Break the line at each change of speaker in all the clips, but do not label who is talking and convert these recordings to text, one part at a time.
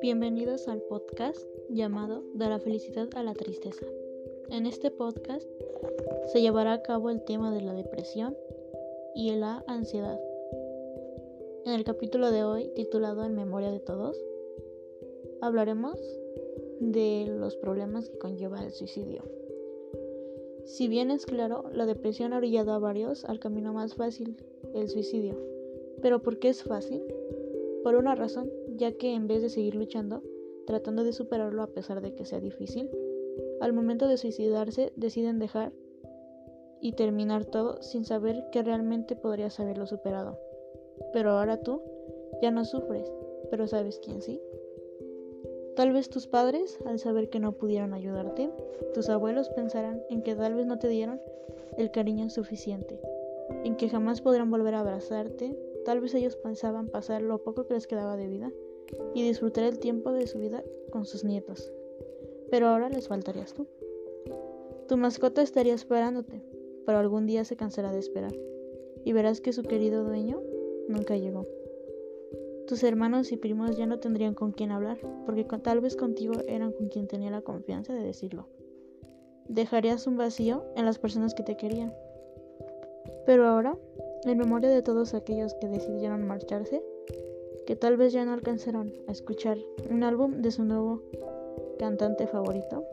Bienvenidos al podcast llamado De la felicidad a la tristeza. En este podcast se llevará a cabo el tema de la depresión y la ansiedad. En el capítulo de hoy, titulado En memoria de todos, hablaremos de los problemas que conlleva el suicidio. Si bien es claro, la depresión ha orillado a varios al camino más fácil, el suicidio. ¿Pero por qué es fácil? Por una razón, ya que en vez de seguir luchando, tratando de superarlo a pesar de que sea difícil, al momento de suicidarse deciden dejar y terminar todo sin saber que realmente podrías haberlo superado. Pero ahora tú ya no sufres, pero ¿sabes quién sí? Tal vez tus padres, al saber que no pudieron ayudarte, tus abuelos pensarán en que tal vez no te dieron el cariño suficiente, en que jamás podrán volver a abrazarte, tal vez ellos pensaban pasar lo poco que les quedaba de vida y disfrutar el tiempo de su vida con sus nietos. Pero ahora les faltarías tú. Tu mascota estaría esperándote, pero algún día se cansará de esperar y verás que su querido dueño nunca llegó. Tus hermanos y primos ya no tendrían con quién hablar, porque tal vez contigo eran con quien tenía la confianza de decirlo. Dejarías un vacío en las personas que te querían. Pero ahora, en memoria de todos aquellos que decidieron marcharse, que tal vez ya no alcanzaron a escuchar un álbum de su nuevo cantante favorito,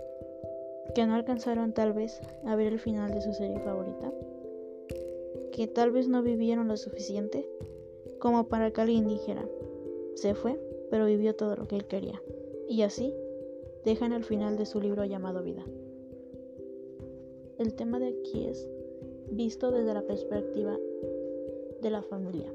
que no alcanzaron tal vez a ver el final de su serie favorita, que tal vez no vivieron lo suficiente como para que alguien dijera, se fue, pero vivió todo lo que él quería. Y así dejan el final de su libro llamado Vida. El tema de aquí es visto desde la perspectiva de la familia.